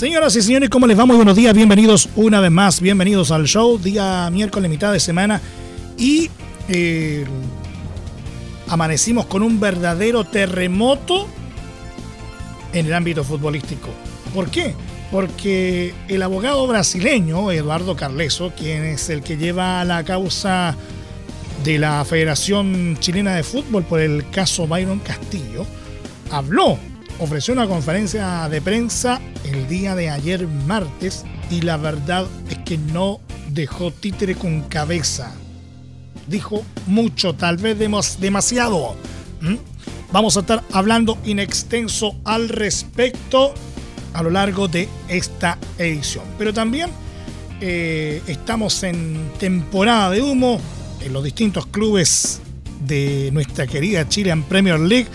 Señoras y señores, ¿cómo les va? Muy buenos días, bienvenidos una vez más, bienvenidos al show, día miércoles, mitad de semana, y eh, amanecimos con un verdadero terremoto en el ámbito futbolístico. ¿Por qué? Porque el abogado brasileño, Eduardo Carleso, quien es el que lleva la causa de la Federación Chilena de Fútbol por el caso Byron Castillo, habló, ofreció una conferencia de prensa el día de ayer martes y la verdad es que no dejó títere con cabeza. Dijo mucho, tal vez demasiado. ¿Mm? Vamos a estar hablando in extenso al respecto a lo largo de esta edición. Pero también eh, estamos en temporada de humo en los distintos clubes de nuestra querida Chilean Premier League.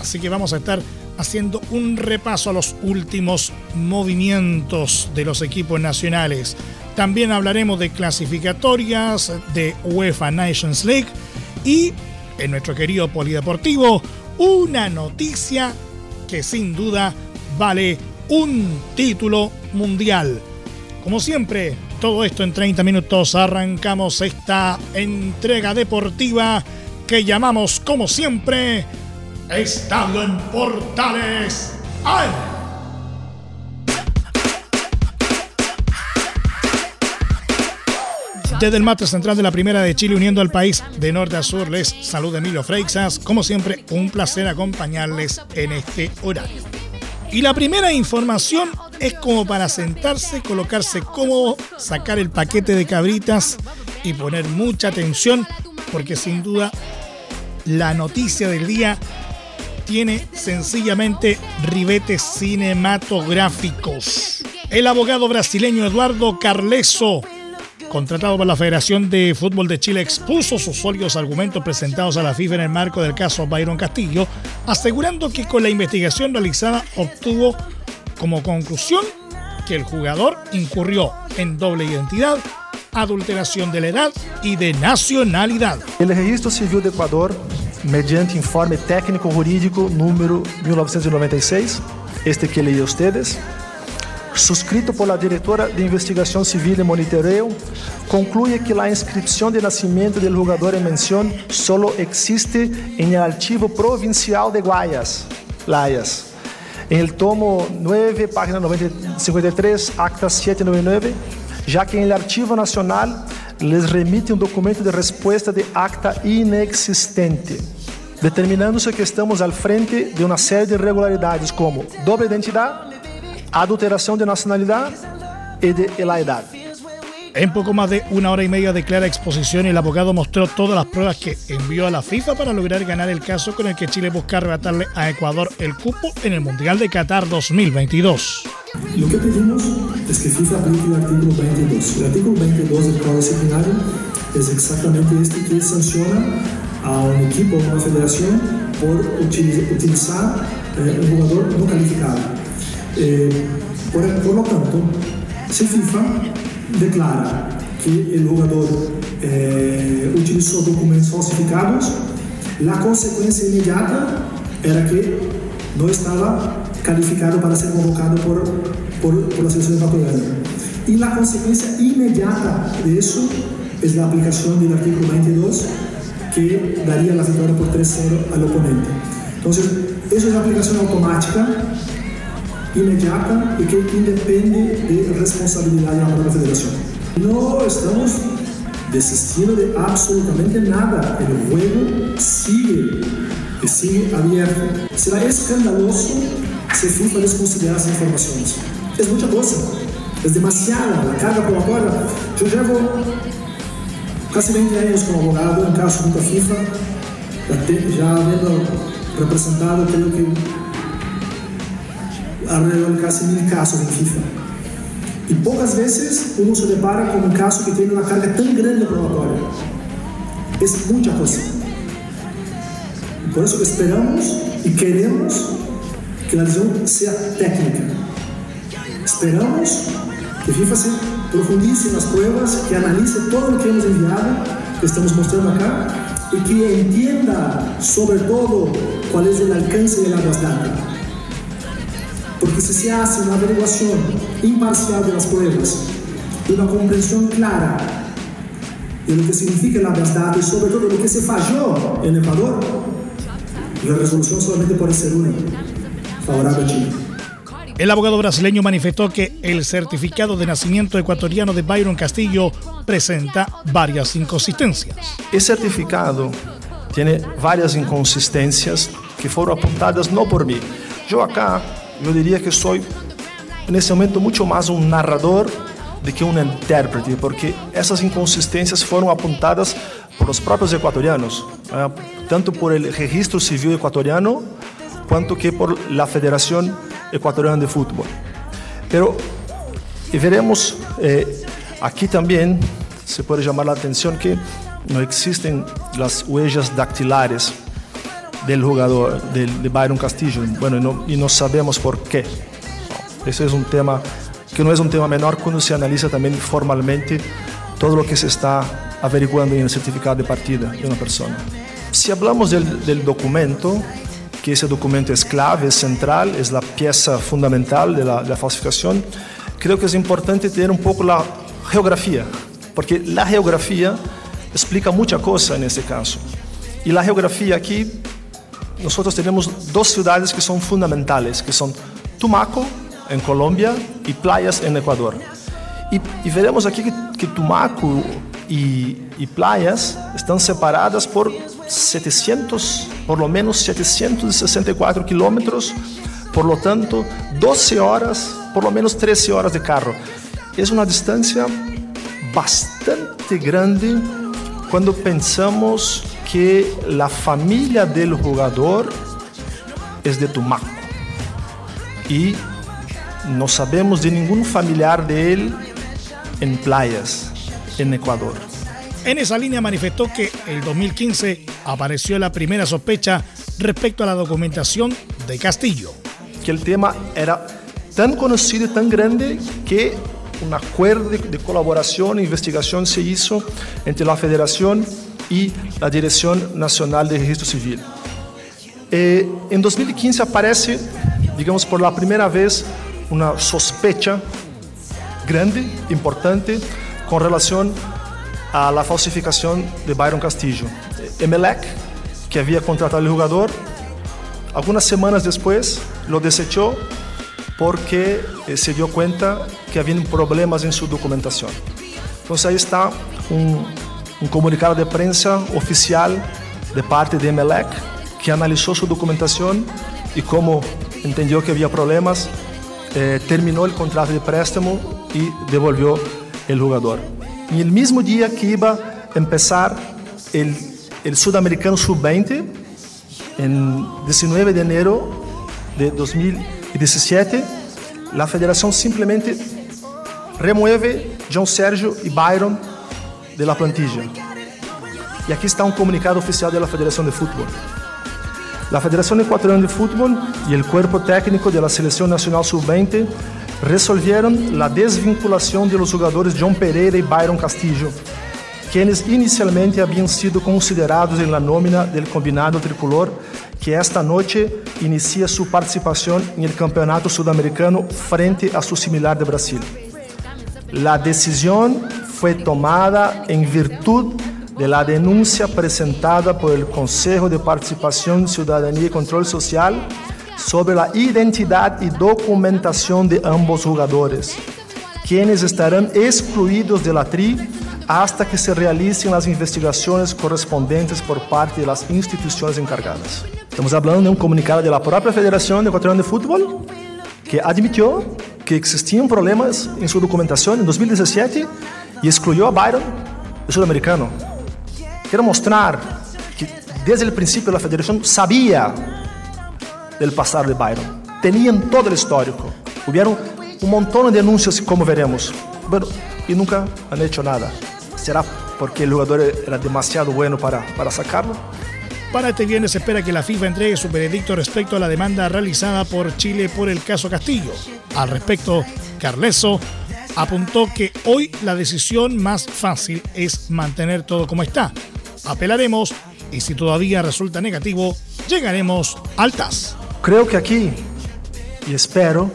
Así que vamos a estar haciendo un repaso a los últimos movimientos de los equipos nacionales. También hablaremos de clasificatorias de UEFA Nations League y en nuestro querido polideportivo una noticia que sin duda vale un título mundial. Como siempre, todo esto en 30 minutos arrancamos esta entrega deportiva que llamamos como siempre Estadio en Portales ¡Ay! Desde el mate central de la Primera de Chile, uniendo al país de norte a sur, les saluda Emilio Freixas. Como siempre, un placer acompañarles en este horario. Y la primera información es como para sentarse, colocarse cómodo, sacar el paquete de cabritas y poner mucha atención, porque sin duda la noticia del día tiene sencillamente ribetes cinematográficos. El abogado brasileño Eduardo Carleso, contratado por la Federación de Fútbol de Chile, expuso sus sólidos argumentos presentados a la FIFA en el marco del caso Byron Castillo, asegurando que con la investigación realizada obtuvo como conclusión que el jugador incurrió en doble identidad, adulteración de la edad y de nacionalidad. El registro civil de Ecuador mediante informe técnico jurídico número 1996, este que leí a ustedes, suscrito por la directora de Investigación Civil y Monitoreo, concluye que la inscripción de nacimiento del jugador en mención solo existe en el archivo provincial de Guayas, Layas. El tomo 9, página 53, acta 799, ya que en el archivo nacional les remite um documento de resposta de acta inexistente, determinando-se que estamos al frente de uma série de irregularidades como doble identidade, adulteração de nacionalidade e de edad. En poco más de una hora y media de clara exposición, el abogado mostró todas las pruebas que envió a la FIFA para lograr ganar el caso con el que Chile busca arrebatarle a Ecuador el cupo en el Mundial de Qatar 2022. Lo que pedimos es que FIFA aplique el artículo 22. El artículo 22 del Código Disciplinario es exactamente este que sanciona a un equipo o una federación por utilizar eh, un jugador no calificado. Eh, por, por, lo tanto, si FIFA declara que el jugador eh, utilizó documentos falsificados, la consecuencia inmediata era que no estaba calificado para ser convocado por, por, la selección ecuatoriana. Y la consecuencia inmediata de eso es la aplicación del artículo 22 que daría la victoria por 3-0 al oponente. Entonces, eso es la aplicación automática, inmediata y que independe de responsabilidad de la federación. No estamos desistiendo de absolutamente nada. El juego sigue, y sigue abierto. Será escandaloso se FIFA desconsiderar as informações. É muita coisa, é demasiada a carga probatoria. Eu llevo quase 20 anos como abogado em caso contra a FIFA, já havendo representado, creio que alrededor de casi mil casos en FIFA. Y pocas veces uno se depara con un caso que tiene una carga tan grande probatoria. Es mucha cosa. Y por eso esperamos y queremos que la decisión sea técnica. Esperamos que FIFA se profundice en las pruebas, que analice todo lo que hemos enviado, que estamos mostrando acá, y que entienda sobre todo es el alcance de la data. Porque si se hace una averiguación imparcial de las pruebas y una comprensión clara de lo que significa la data y sobre todo que se falló en Ecuador, la resolución solamente puede ser una, favorable a Chile. El abogado brasileño manifestó que el certificado de nacimiento ecuatoriano de Byron Castillo presenta varias inconsistencias. El certificado tiene varias inconsistencias que fueron apuntadas no por mí. Yo acá, yo diría que soy en ese momento mucho más un narrador de que un intérprete, porque esas inconsistencias fueron apuntadas por los propios ecuatorianos, tanto por el registro civil ecuatoriano, cuanto que por la Federación Ecuatoriana de Fútbol. Pero y veremos eh, aquí también, se puede llamar la atención que no existen las huellas dactilares del jugador, de, Byron Castillo, bueno, y no, sabemos por qué. Ese es un tema que no es un tema menor cuando se analiza también formalmente todo lo que se está averiguando en el certificado de partida de una persona. Si hablamos del documento, que ese documento es clave, es central, es la pieza fundamental la, falsificación, creo que es importante tener un poco la geografía, porque la geografía explica mucha cosa en este caso. Y la geografía aquí, nosotros tenemos dos ciudades que son fundamentales, que son Tumaco, en Colombia, y Playas, en Ecuador. Y, y veremos aquí que, que Tumaco y Playas están separadas por 700, por lo menos 764 kilómetros, por lo tanto 12 horas, por lo menos 13 horas de carro. Es una distancia bastante grande cuando pensamos que la familia del jugador es de Tumaco y no sabemos de ningún familiar de él en playas en Ecuador. En esa línea manifestó que el 2015 apareció la primera sospecha respecto a la documentación de Castillo. Que el tema era tan conocido y tan grande que un acuerdo de colaboración e investigación se hizo entre la Federación y la Dirección Nacional de Registro Civil. Eh, en 2015 aparece, digamos, por la primera vez una sospecha grande, importante, con relación a la falsificación de Byron Castillo. Emelec, que había contratado al jugador, algunas semanas después lo desechó porque eh, se dio cuenta que había problemas en su documentación. Entonces ahí está un, un comunicado de prensa oficial de parte de Emelec que analizó su documentación y como entendió que había problemas, eh, terminó el contrato de préstamo y devolvió el jugador. Y el mismo día que iba a empezar el, Sudamericano Sub-20, en 19 de enero de 2017, la federación simplemente remueve John Sergio y Byron de la plantilla. Y aquí está un comunicado oficial de la Federación de Fútbol. La Federación Ecuatoriana de Fútbol y el cuerpo técnico de la Selección Nacional Sub-20 resolvieron la desvinculación de los jugadores John Pereira y Byron Castillo, quienes inicialmente habían sido considerados en la nómina del combinado tricolor que esta noche inicia su participación en el Campeonato Sudamericano frente a su similar de Brasil. La decisión fue tomada en virtud de la denuncia presentada por el Consejo de Participación, Ciudadanía y Control Social sobre la identidad y documentación de ambos jugadores, quienes estarán excluidos de la TRI hasta que se realicen las investigaciones correspondientes por parte de las instituciones encargadas. Estamos hablando de un comunicado de la propia Federación Ecuatoriana de Fútbol que admitió que existían problemas en su documentación en 2017 y excluyó a Byron del sudamericano. Quiero mostrar que desde el principio la federación sabía del pasado de Byron. tenían todo el histórico. Hubieron un montón de denuncias, como veremos. Bueno, y nunca han hecho nada. ¿Será porque el jugador era demasiado bueno para, para sacarlo? Para este viernes se espera que la FIFA entregue su veredicto respecto a la demanda realizada por Chile por el caso Castillo. Al respecto, Carleso apuntó que hoy la decisión más fácil es mantener todo como está. Apelaremos y si todavía resulta negativo, llegaremos al TAS. Creo que aquí, y espero,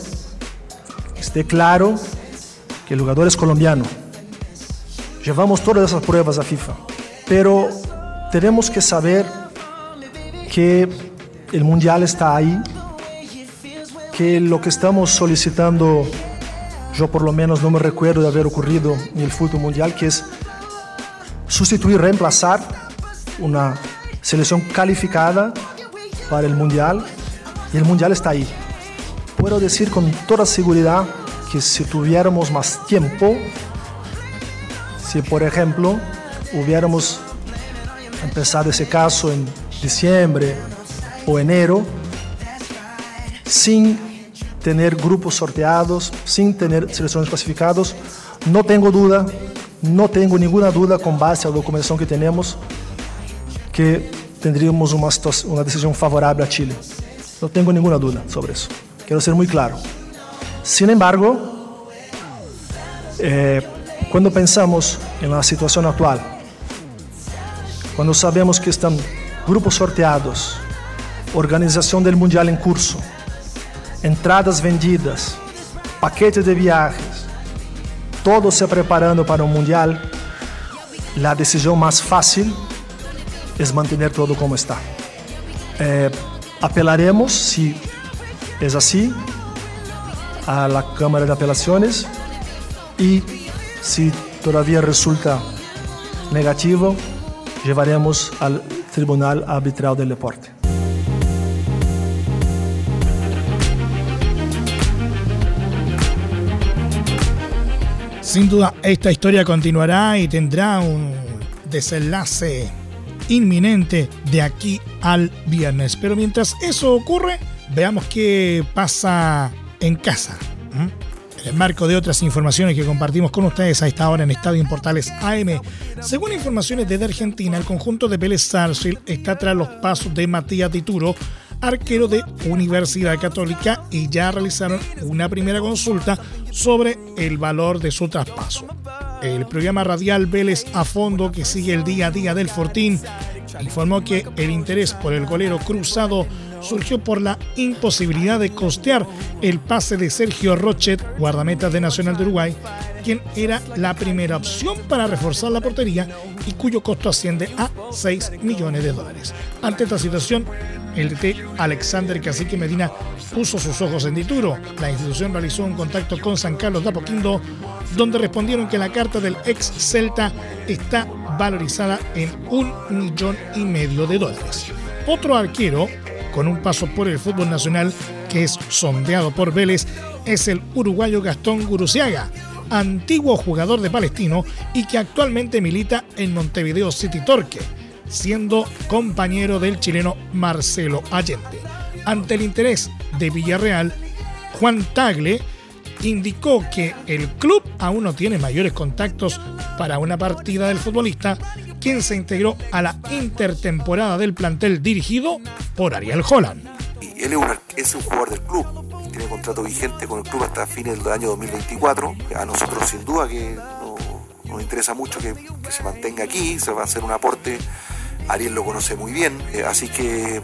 esté claro que el jugador es colombiano. Llevamos todas esas pruebas a FIFA, pero tenemos que saber que el mundial está ahí, que lo que estamos solicitando yo por lo menos no me recuerdo de haber ocurrido en el fútbol mundial, que es sustituir, reemplazar una selección calificada para el mundial y el mundial está ahí. Puedo decir con toda seguridad que si tuviéramos más tiempo, si por ejemplo hubiéramos empezado ese caso en diciembre o enero, sin tener grupos sorteados, sin tener selecciones clasificados. No tengo duda, no tengo ninguna duda con base a la documentación que tenemos que tendríamos una, una decisión favorable a Chile. No tengo ninguna duda sobre eso. Quiero ser muy claro. Sin embargo, eh, cuando pensamos en la situación actual, cuando sabemos que están grupos sorteados, organización del Mundial en curso, entradas vendidas, paquetes de viajes, todo se preparando para o Mundial, a decisão mais fácil é manter todo como está. Eh, apelaremos, se é assim, la Câmara de Apelações e, se todavía resulta negativo, levaremos ao Tribunal Arbitral del Deporte. Sin duda, esta historia continuará y tendrá un desenlace inminente de aquí al viernes. Pero mientras eso ocurre, veamos qué pasa en casa. En marco de otras informaciones que compartimos con ustedes a esta hora en Estadio Importales AM. Según informaciones desde Argentina, el conjunto de Vélez Sarsfield está tras los pasos de Matías Dituro arquero de Universidad Católica y ya realizaron una primera consulta sobre el valor de su traspaso. El programa radial Vélez a fondo que sigue el día a día del Fortín informó que el interés por el golero cruzado surgió por la imposibilidad de costear el pase de Sergio Rochet, guardameta de Nacional de Uruguay, quien era la primera opción para reforzar la portería y cuyo costo asciende a 6 millones de dólares. Ante esta situación, el DT Alexander Cacique Medina puso sus ojos en Dituro. La institución realizó un contacto con San Carlos de Apoquindo, donde respondieron que la carta del ex Celta está valorizada en un millón y medio de dólares. Otro arquero con un paso por el fútbol nacional que es sondeado por Vélez es el uruguayo Gastón Guruciaga, antiguo jugador de Palestino y que actualmente milita en Montevideo City Torque siendo compañero del chileno Marcelo Allende. Ante el interés de Villarreal, Juan Tagle indicó que el club aún no tiene mayores contactos para una partida del futbolista, quien se integró a la intertemporada del plantel dirigido por Ariel Holland. Él es un, jugador del club, tiene contrato vigente con el club hasta fines del año 2024. A nosotros sin duda que nos interesa mucho que, se mantenga aquí, se va a hacer un aporte Ariel lo conoce muy bien, eh, así que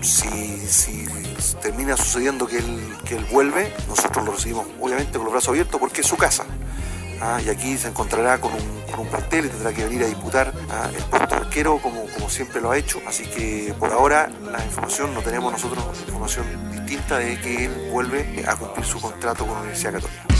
si, termina sucediendo que él vuelve, nosotros lo recibimos obviamente con los brazos abiertos porque es su casa. ¿Ah? y aquí se encontrará con un, con plantel y tendrá que venir a disputar ¿ah? el puesto arquero como, como siempre lo ha hecho. Así que por ahora la información, no tenemos nosotros información distinta de que él vuelve a cumplir su contrato con la Universidad Católica.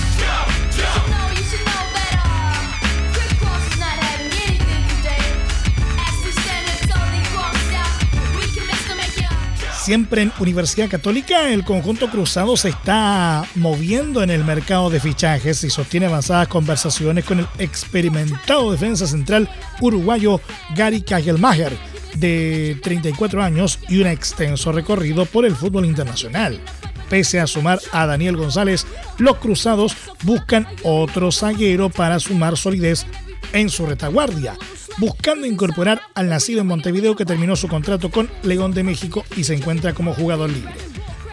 Siempre en Universidad Católica, el conjunto cruzado se está moviendo en el mercado de fichajes y sostiene avanzadas conversaciones con el experimentado defensa central uruguayo Gary Kagelmacher, de 34 años y un extenso recorrido por el fútbol internacional. Pese a sumar a Daniel González, los cruzados buscan otro zaguero para sumar solidez en su retaguardia, buscando incorporar al nacido en Montevideo que terminó su contrato con León de México y se encuentra como jugador libre.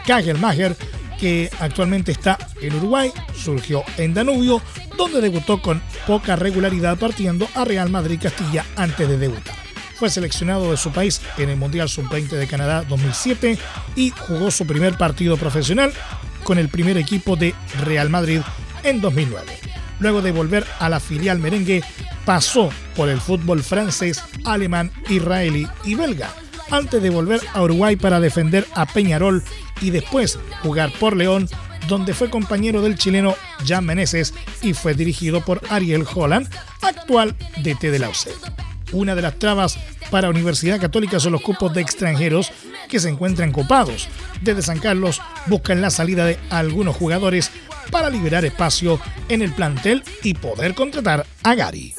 Kagelmacher, que actualmente está en Uruguay, surgió en Danubio, donde debutó con poca regularidad partiendo a Real Madrid Castilla antes de debutar. Fue seleccionado de su país en el Mundial Sub-20 de Canadá 2007 y jugó su primer partido profesional con el primer equipo de Real Madrid en 2009. Luego de volver a la filial merengue, pasó por el fútbol francés, alemán, israelí y belga, antes de volver a Uruguay para defender a Peñarol y después jugar por León, donde fue compañero del chileno Jan Meneses y fue dirigido por Ariel Holland, actual DT de la. Una de las trabas para Universidad Católica son los cupos de extranjeros que se encuentran copados. Desde San Carlos buscan la salida de algunos jugadores para liberar espacio en el plantel y poder contratar a Gary.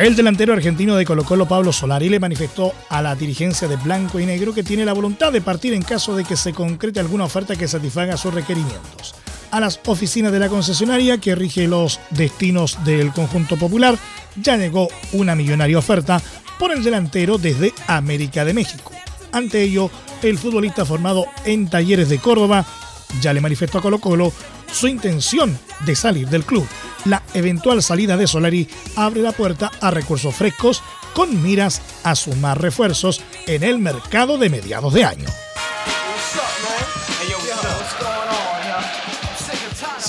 El delantero argentino de Colo Colo, Pablo Solari, le manifestó a la dirigencia de Blanco y Negro que tiene la voluntad de partir en caso de que se concrete alguna oferta que satisfaga sus requerimientos. A las oficinas de la concesionaria que rige los destinos del conjunto popular ya llegó una millonaria oferta por el delantero desde América de México. Ante ello, el futbolista formado en Talleres de Córdoba ya le manifestó a Colo Colo su intención de salir del club. La eventual salida de Solari abre la puerta a recursos frescos con miras a sumar refuerzos en el mercado de mediados de año.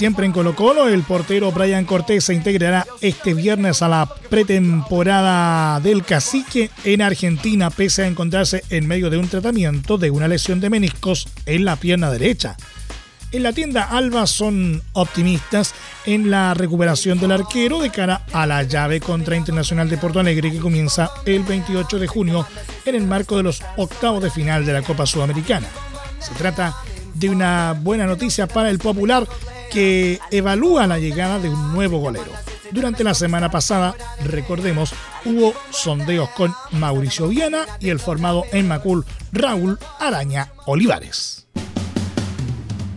Siempre en Colo Colo, el portero Brian Cortés se integrará este viernes a la pretemporada del cacique en Argentina, pese a encontrarse en medio de un tratamiento de una lesión de meniscos en la pierna derecha. En la tienda Alba son optimistas en la recuperación del arquero de cara a la llave contra Internacional de Porto Alegre que comienza el 28 de junio en el marco de los octavos de final de la Copa Sudamericana. Se trata de una buena noticia para el Popular que evalúa la llegada de un nuevo golero. Durante la semana pasada, recordemos, hubo sondeos con Mauricio Viana y el formado en Macul Raúl Araña Olivares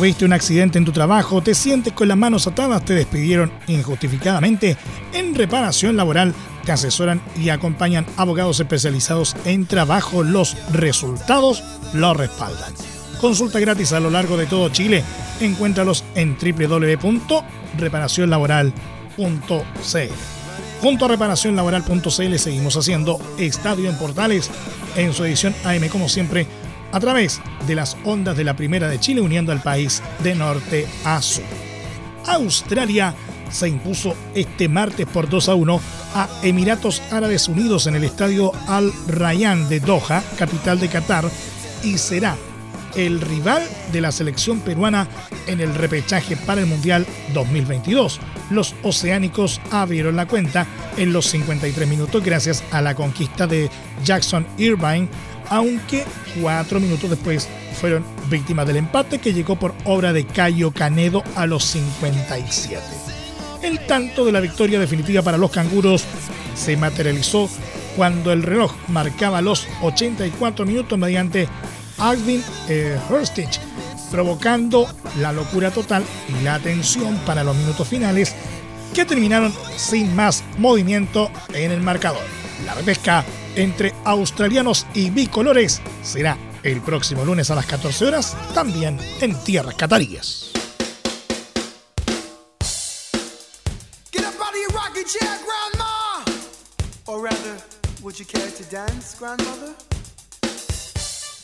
Tuviste un accidente en tu trabajo, te sientes con las manos atadas, te despidieron injustificadamente, en reparación laboral te asesoran y acompañan abogados especializados en trabajo. Los resultados lo respaldan. Consulta gratis a lo largo de todo Chile. Encuéntralos en www.reparacionlaboral.cl. Junto a reparacionlaboral.cl seguimos haciendo Estadio en Portales en su edición AM como siempre a través de las ondas de la Primera de Chile uniendo al país de norte a sur. Australia se impuso este martes por 2 a 1 a Emiratos Árabes Unidos en el estadio Al Rayyan de Doha, capital de Qatar, y será el rival de la selección peruana en el repechaje para el Mundial 2022. Los oceánicos abrieron la cuenta en los 53 minutos gracias a la conquista de Jackson Irvine aunque cuatro minutos después fueron víctimas del empate que llegó por obra de Cayo Canedo a los 57. El tanto de la victoria definitiva para los canguros se materializó cuando el reloj marcaba los 84 minutos mediante Agvin eh, provocando la locura total y la tensión para los minutos finales que terminaron sin más movimiento en el marcador. La repesca entre australianos y bicolores será el próximo lunes a las 14 horas, también en tierras cataríes.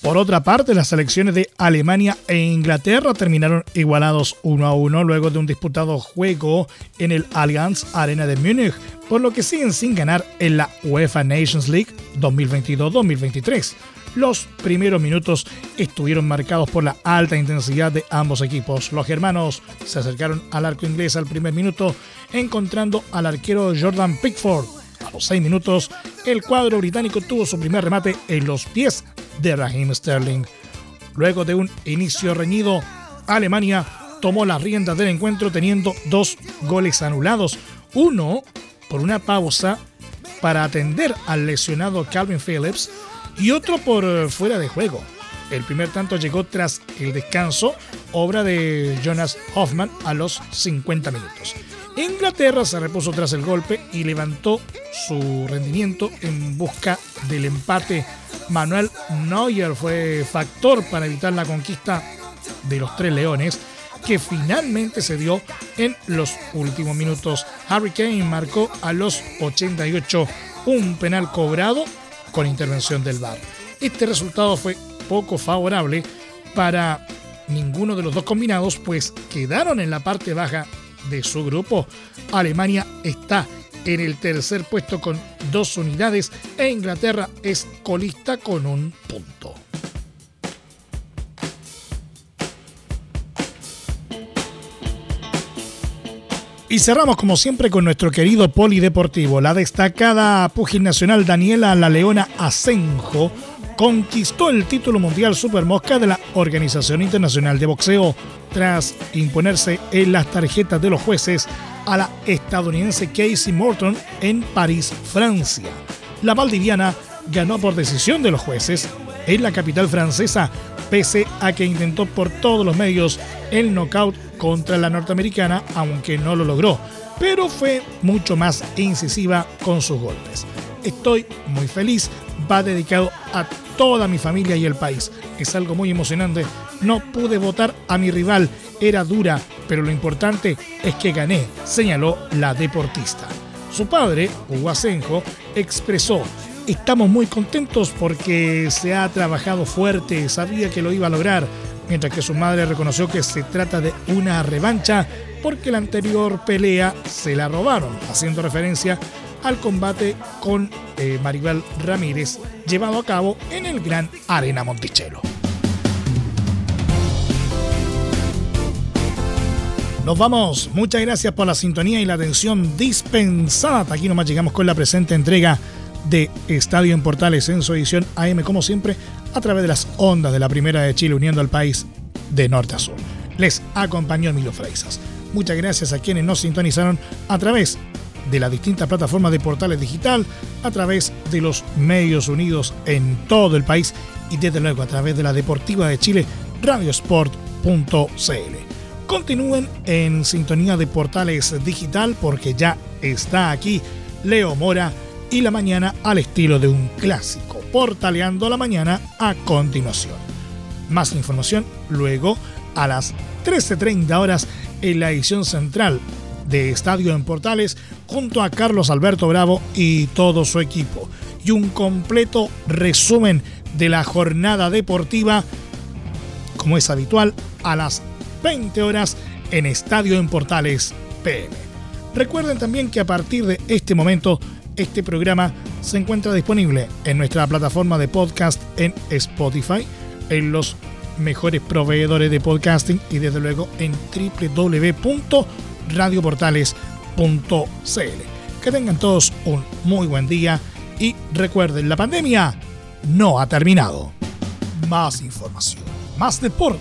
Por otra parte, las selecciones de Alemania e Inglaterra terminaron igualados 1 a 1 luego de un disputado juego en el Allianz Arena de Múnich, por lo que siguen sin ganar en la UEFA Nations League 2022-2023. Los primeros minutos estuvieron marcados por la alta intensidad de ambos equipos. Los germanos se acercaron al arco inglés al primer minuto, encontrando al arquero Jordan Pickford. A los seis minutos, el cuadro británico tuvo su primer remate en los pies de Raheem Sterling. Luego de un inicio reñido, Alemania tomó las riendas del encuentro teniendo dos goles anulados. Uno por una pausa para atender al lesionado Calvin Phillips y otro por eh, fuera de juego. El primer tanto llegó tras el descanso, obra de Jonas Hoffman a los 50 minutos. Inglaterra se repuso tras el golpe y levantó su rendimiento en busca del empate. Manuel Neuer fue factor para evitar la conquista de los tres leones, que finalmente se dio en los últimos minutos. Harry Kane marcó a los 88 un penal cobrado con intervención del VAR. Este resultado fue poco favorable para ninguno de los dos combinados, pues quedaron en la parte baja de su grupo. Alemania está en el tercer puesto con dos unidades e Inglaterra es colista con un punto. Y cerramos como siempre con nuestro querido polideportivo. La destacada pugil nacional Daniela La Leona Asenjo conquistó el título mundial Supermosca de la Organización Internacional de Boxeo tras imponerse en las tarjetas de los jueces a la estadounidense Casey Morton en París, Francia. La valdiviana ganó por decisión de los jueces en la capital francesa, pese a que intentó por todos los medios el knockout contra la norteamericana, aunque no lo logró, pero fue mucho más incisiva con sus golpes. Estoy muy feliz, va dedicado a toda mi familia y el país. Es algo muy emocionante. No pude votar a mi rival, era dura, pero lo importante es que gané, señaló la deportista. Su padre, Hugo Asenjo, expresó Estamos muy contentos porque se ha trabajado fuerte, sabía que lo iba a lograr, mientras que su madre reconoció que se trata de una revancha porque la anterior pelea se la robaron, haciendo referencia al combate con eh, Maribel Ramírez llevado a cabo en el Gran Arena Monticello. Nos vamos. Muchas gracias por la sintonía y la atención dispensada. aquí nomás llegamos con la presente entrega de Estadio en Portales en su edición AM, como siempre, a través de las ondas de la Primera de Chile, uniendo al país de norte a sur. Les acompañó Emilio Freisas. Muchas gracias a quienes nos sintonizaron a través de las distintas plataformas de portales digital, a través de los medios unidos en todo el país y desde luego a través de la Deportiva de Chile, radiosport.cl. Continúen en sintonía de portales digital porque ya está aquí Leo Mora y la mañana al estilo de un clásico, portaleando la mañana a continuación. Más información luego a las 13.30 horas en la edición central de Estadio en Portales junto a Carlos Alberto Bravo y todo su equipo. Y un completo resumen de la jornada deportiva, como es habitual, a las 20 horas en Estadio en Portales PM. Recuerden también que a partir de este momento este programa se encuentra disponible en nuestra plataforma de podcast en Spotify, en los mejores proveedores de podcasting y desde luego en www.radioportales.cl. Que tengan todos un muy buen día y recuerden, la pandemia no ha terminado. Más información, más deporte.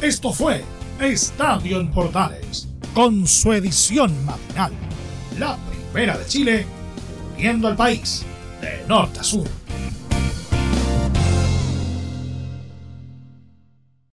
Esto fue Estadio en Portales, con su edición matinal. La primera de Chile viendo al país de norte a sur.